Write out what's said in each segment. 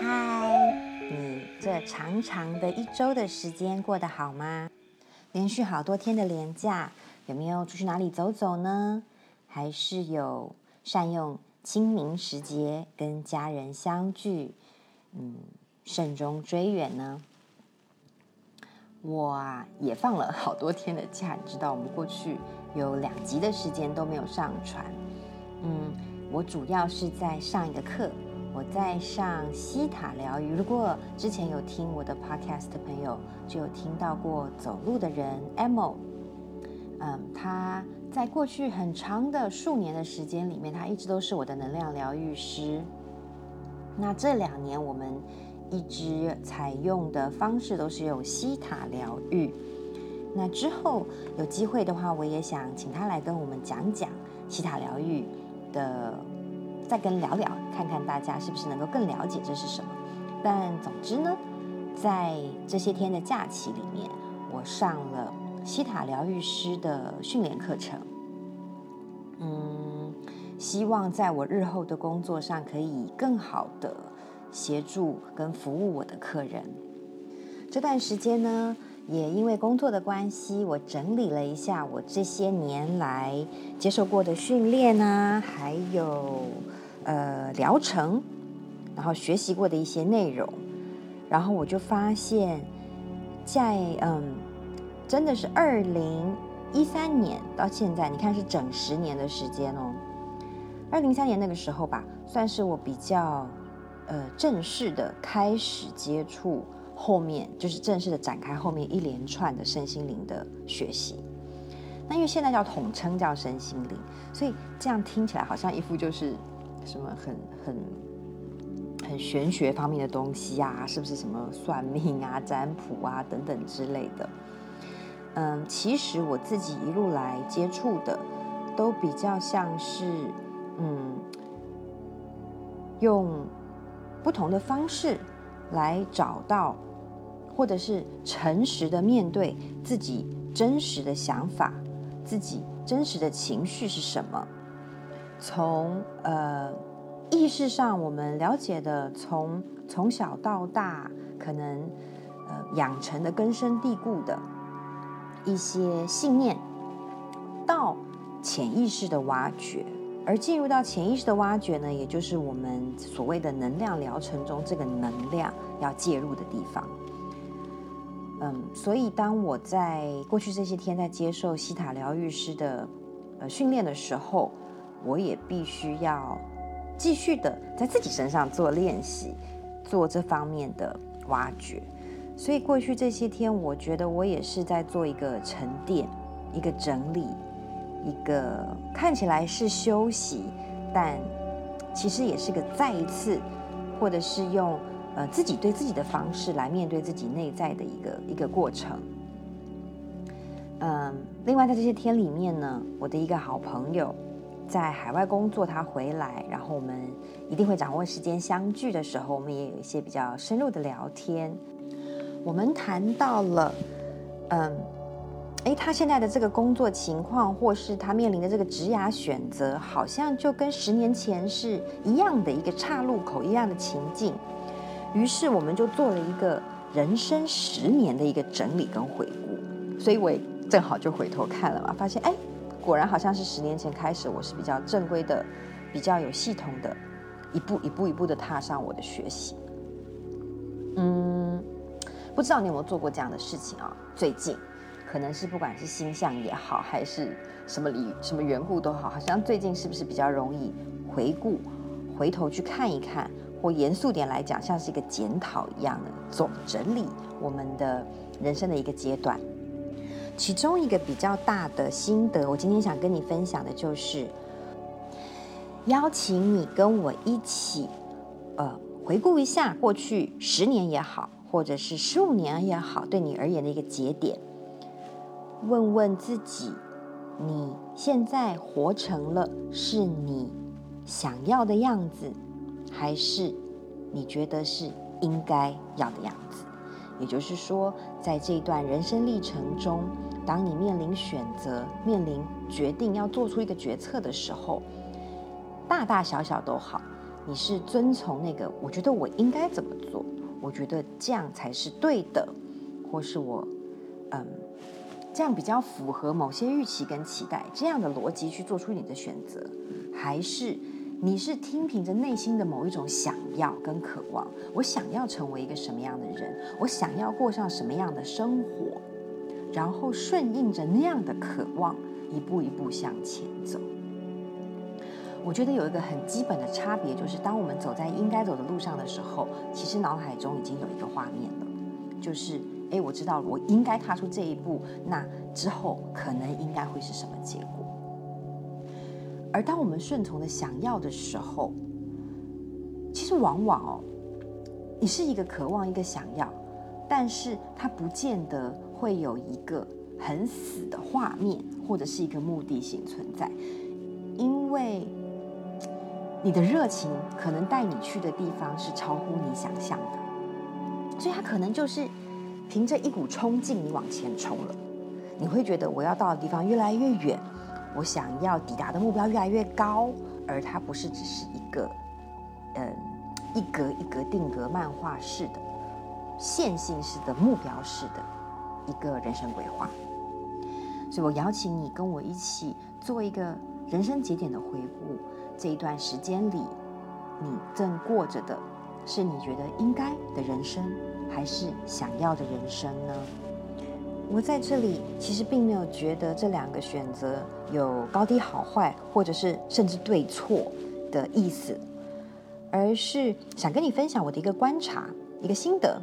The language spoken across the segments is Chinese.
嗨，你这长长的一周的时间过得好吗？连续好多天的连假，有没有出去哪里走走呢？还是有善用清明时节跟家人相聚，嗯，慎终追远呢？我啊也放了好多天的假，你知道，我们过去有两集的时间都没有上传。嗯，我主要是在上一个课，我在上西塔疗愈。如果之前有听我的 podcast 的朋友，就有听到过走路的人 Emo。嗯，他在过去很长的数年的时间里面，他一直都是我的能量疗愈师。那这两年我们。一直采用的方式都是用西塔疗愈。那之后有机会的话，我也想请他来跟我们讲讲西塔疗愈的，再跟聊聊，看看大家是不是能够更了解这是什么。但总之呢，在这些天的假期里面，我上了西塔疗愈师的训练课程。嗯，希望在我日后的工作上可以更好的。协助跟服务我的客人。这段时间呢，也因为工作的关系，我整理了一下我这些年来接受过的训练啊，还有呃疗程，然后学习过的一些内容，然后我就发现，在嗯，真的是二零一三年到现在，你看是整十年的时间哦。二零一三年那个时候吧，算是我比较。呃，正式的开始接触，后面就是正式的展开后面一连串的身心灵的学习。那因为现在叫统称叫身心灵，所以这样听起来好像一副就是什么很很很玄学方面的东西啊，是不是什么算命啊、占卜啊等等之类的？嗯，其实我自己一路来接触的，都比较像是嗯用。不同的方式来找到，或者是诚实的面对自己真实的想法，自己真实的情绪是什么？从呃意识上我们了解的，从从小到大可能呃养成的根深蒂固的一些信念，到潜意识的挖掘。而进入到潜意识的挖掘呢，也就是我们所谓的能量疗程中这个能量要介入的地方。嗯，所以当我在过去这些天在接受西塔疗愈师的呃训练的时候，我也必须要继续的在自己身上做练习，做这方面的挖掘。所以过去这些天，我觉得我也是在做一个沉淀，一个整理。一个看起来是休息，但其实也是个再一次，或者是用呃自己对自己的方式来面对自己内在的一个一个过程。嗯，另外在这些天里面呢，我的一个好朋友在海外工作，他回来，然后我们一定会掌握时间相聚的时候，我们也有一些比较深入的聊天。我们谈到了，嗯。诶，他现在的这个工作情况，或是他面临的这个职涯选择，好像就跟十年前是一样的一个岔路口一样的情境。于是我们就做了一个人生十年的一个整理跟回顾。所以我也正好就回头看了嘛，发现哎，果然好像是十年前开始，我是比较正规的、比较有系统的，一步一步一步的踏上我的学习。嗯，不知道你有没有做过这样的事情啊？最近。可能是不管是星象也好，还是什么理什么缘故都好，好像最近是不是比较容易回顾、回头去看一看，或严肃点来讲，像是一个检讨一样的总整理我们的人生的一个阶段。其中一个比较大的心得，我今天想跟你分享的就是，邀请你跟我一起，呃，回顾一下过去十年也好，或者是十五年也好，对你而言的一个节点。问问自己，你现在活成了是你想要的样子，还是你觉得是应该要的样子？也就是说，在这段人生历程中，当你面临选择、面临决定要做出一个决策的时候，大大小小都好，你是遵从那个，我觉得我应该怎么做，我觉得这样才是对的，或是我，嗯，这样比较符合某些预期跟期待，这样的逻辑去做出你的选择，还是你是听凭着内心的某一种想要跟渴望，我想要成为一个什么样的人，我想要过上什么样的生活，然后顺应着那样的渴望，一步一步向前走。我觉得有一个很基本的差别，就是当我们走在应该走的路上的时候，其实脑海中已经有一个画面了，就是哎，我知道我应该踏出这一步，那之后可能应该会是什么结果。而当我们顺从的想要的时候，其实往往哦，你是一个渴望，一个想要，但是它不见得会有一个很死的画面，或者是一个目的性存在，因为。你的热情可能带你去的地方是超乎你想象的，所以它可能就是凭着一股冲劲，你往前冲了。你会觉得我要到的地方越来越远，我想要抵达的目标越来越高，而它不是只是一个，嗯，一格一格定格漫画式的、线性式的目标式的一个人生规划。所以我邀请你跟我一起做一个人生节点的回顾。这一段时间里，你正过着的是你觉得应该的人生，还是想要的人生呢？我在这里其实并没有觉得这两个选择有高低好坏，或者是甚至对错的意思，而是想跟你分享我的一个观察，一个心得，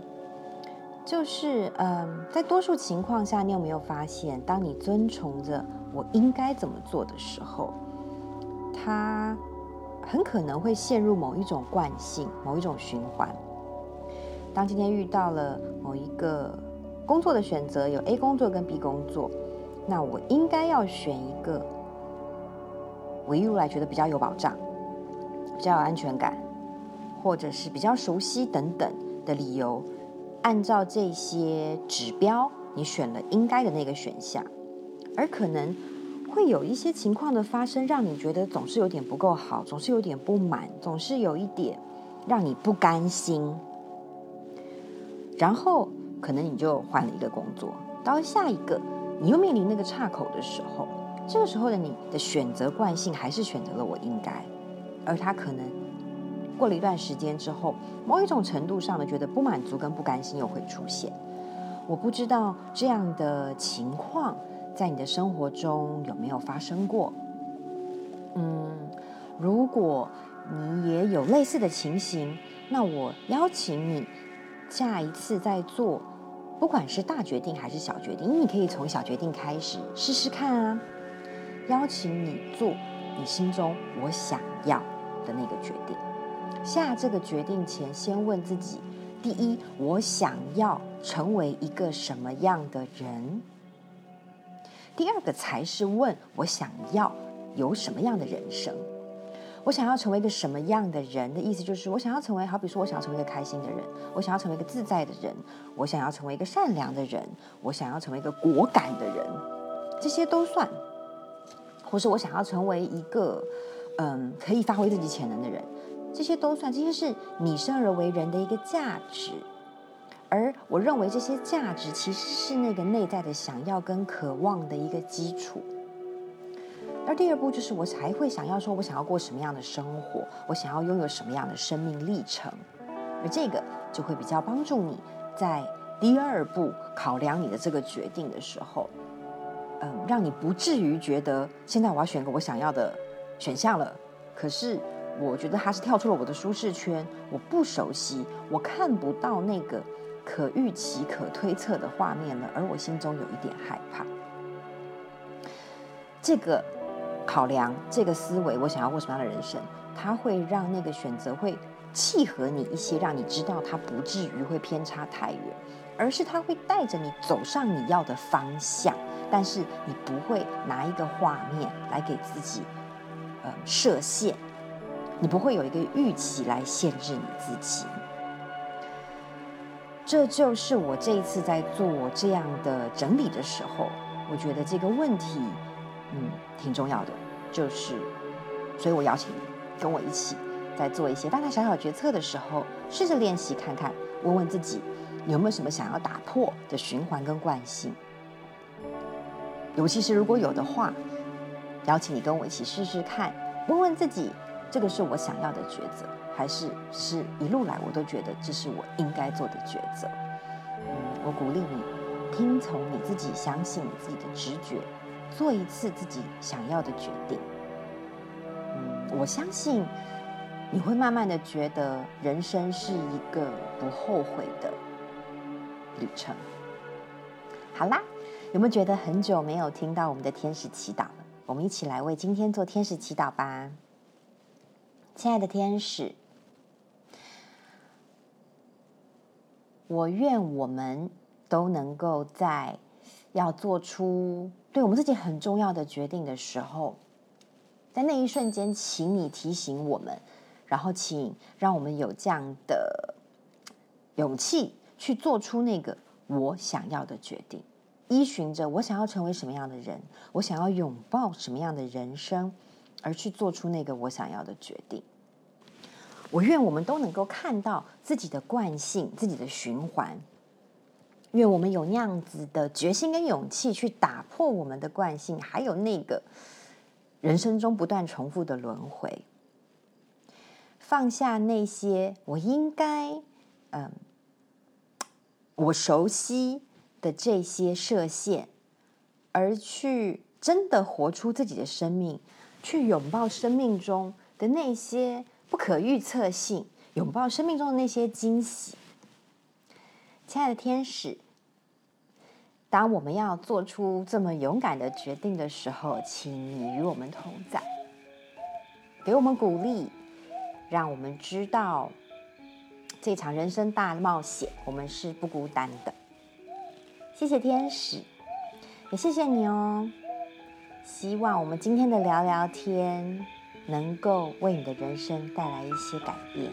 就是嗯，在多数情况下，你有没有发现，当你遵从着我应该怎么做的时候，他很可能会陷入某一种惯性、某一种循环。当今天遇到了某一个工作的选择，有 A 工作跟 B 工作，那我应该要选一个我一路来觉得比较有保障、比较有安全感，或者是比较熟悉等等的理由，按照这些指标，你选了应该的那个选项，而可能。会有一些情况的发生，让你觉得总是有点不够好，总是有点不满，总是有一点让你不甘心。然后可能你就换了一个工作，到下一个，你又面临那个岔口的时候，这个时候的你的选择惯性还是选择了我应该，而他可能过了一段时间之后，某一种程度上的觉得不满足跟不甘心又会出现。我不知道这样的情况。在你的生活中有没有发生过？嗯，如果你也有类似的情形，那我邀请你下一次再做，不管是大决定还是小决定，因为你可以从小决定开始试试看啊。邀请你做你心中我想要的那个决定。下这个决定前，先问自己：第一，我想要成为一个什么样的人？第二个才是问我想要有什么样的人生，我想要成为一个什么样的人的意思就是我想要成为，好比说我想要成为一个开心的人，我想要成为一个自在的人，我想要成为一个善良的人，我想要成为一个果敢的人，这些都算，或是我想要成为一个嗯可以发挥自己潜能的人，这些都算，这些是你生而为人的一个价值。而我认为这些价值其实是那个内在的想要跟渴望的一个基础。而第二步就是我还会想要说，我想要过什么样的生活，我想要拥有什么样的生命历程。而这个就会比较帮助你在第二步考量你的这个决定的时候，嗯，让你不至于觉得现在我要选个我想要的选项了，可是我觉得它是跳出了我的舒适圈，我不熟悉，我看不到那个。可预期、可推测的画面了，而我心中有一点害怕。这个考量、这个思维，我想要过什么样的人生，它会让那个选择会契合你一些，让你知道它不至于会偏差太远，而是它会带着你走上你要的方向，但是你不会拿一个画面来给自己呃设限，你不会有一个预期来限制你自己。这就是我这一次在做这样的整理的时候，我觉得这个问题，嗯，挺重要的。就是，所以我邀请你跟我一起，在做一些大大小小决策的时候，试着练习看看，问问自己有没有什么想要打破的循环跟惯性。尤其是如果有的话，邀请你跟我一起试试看，问问自己，这个是我想要的抉择。还是是一路来，我都觉得这是我应该做的抉择。嗯，我鼓励你听从你自己，相信你自己的直觉，做一次自己想要的决定。嗯，我相信你会慢慢的觉得人生是一个不后悔的旅程。好啦，有没有觉得很久没有听到我们的天使祈祷了？我们一起来为今天做天使祈祷吧，亲爱的天使。我愿我们都能够在要做出对我们自己很重要的决定的时候，在那一瞬间，请你提醒我们，然后请让我们有这样的勇气去做出那个我想要的决定，依循着我想要成为什么样的人，我想要拥抱什么样的人生，而去做出那个我想要的决定。我愿我们都能够看到自己的惯性、自己的循环。愿我们有那样子的决心跟勇气去打破我们的惯性，还有那个人生中不断重复的轮回。放下那些我应该，嗯，我熟悉的这些设限，而去真的活出自己的生命，去拥抱生命中的那些。不可预测性，拥抱生命中的那些惊喜。亲爱的天使，当我们要做出这么勇敢的决定的时候，请你与我们同在，给我们鼓励，让我们知道这场人生大冒险，我们是不孤单的。谢谢天使，也谢谢你哦。希望我们今天的聊聊天。能够为你的人生带来一些改变。